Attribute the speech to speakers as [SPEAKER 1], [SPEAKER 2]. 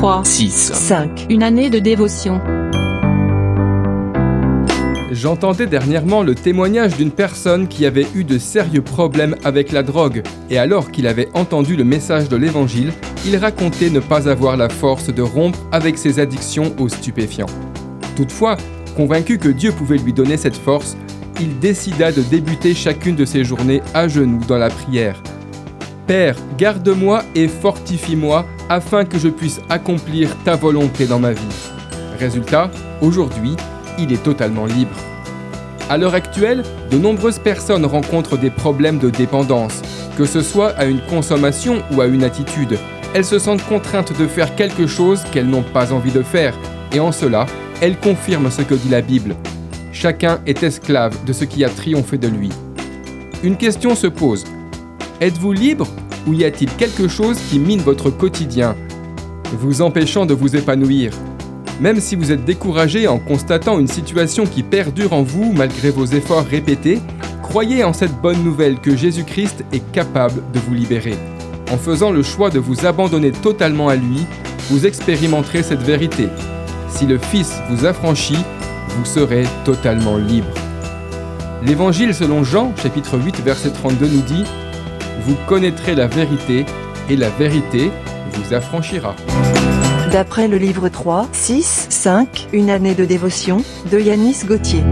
[SPEAKER 1] 3,
[SPEAKER 2] 6.
[SPEAKER 1] 5. Une année de dévotion.
[SPEAKER 3] J'entendais dernièrement le témoignage d'une personne qui avait eu de sérieux problèmes avec la drogue, et alors qu'il avait entendu le message de l'Évangile, il racontait ne pas avoir la force de rompre avec ses addictions aux stupéfiants. Toutefois, convaincu que Dieu pouvait lui donner cette force, il décida de débuter chacune de ses journées à genoux dans la prière. Père, garde-moi et fortifie-moi afin que je puisse accomplir ta volonté dans ma vie. Résultat, aujourd'hui, il est totalement libre. À l'heure actuelle, de nombreuses personnes rencontrent des problèmes de dépendance, que ce soit à une consommation ou à une attitude. Elles se sentent contraintes de faire quelque chose qu'elles n'ont pas envie de faire, et en cela, elles confirment ce que dit la Bible. Chacun est esclave de ce qui a triomphé de lui. Une question se pose. Êtes-vous libre ou y a-t-il quelque chose qui mine votre quotidien, vous empêchant de vous épanouir? Même si vous êtes découragé en constatant une situation qui perdure en vous malgré vos efforts répétés, croyez en cette bonne nouvelle que Jésus-Christ est capable de vous libérer. En faisant le choix de vous abandonner totalement à lui, vous expérimenterez cette vérité. Si le Fils vous affranchit, vous serez totalement libre. L'Évangile selon Jean, chapitre 8, verset 32 nous dit Vous connaîtrez la vérité, et la vérité vous affranchira.
[SPEAKER 4] D'après le livre 3, 6, 5, Une année de dévotion, de Yanis Gauthier.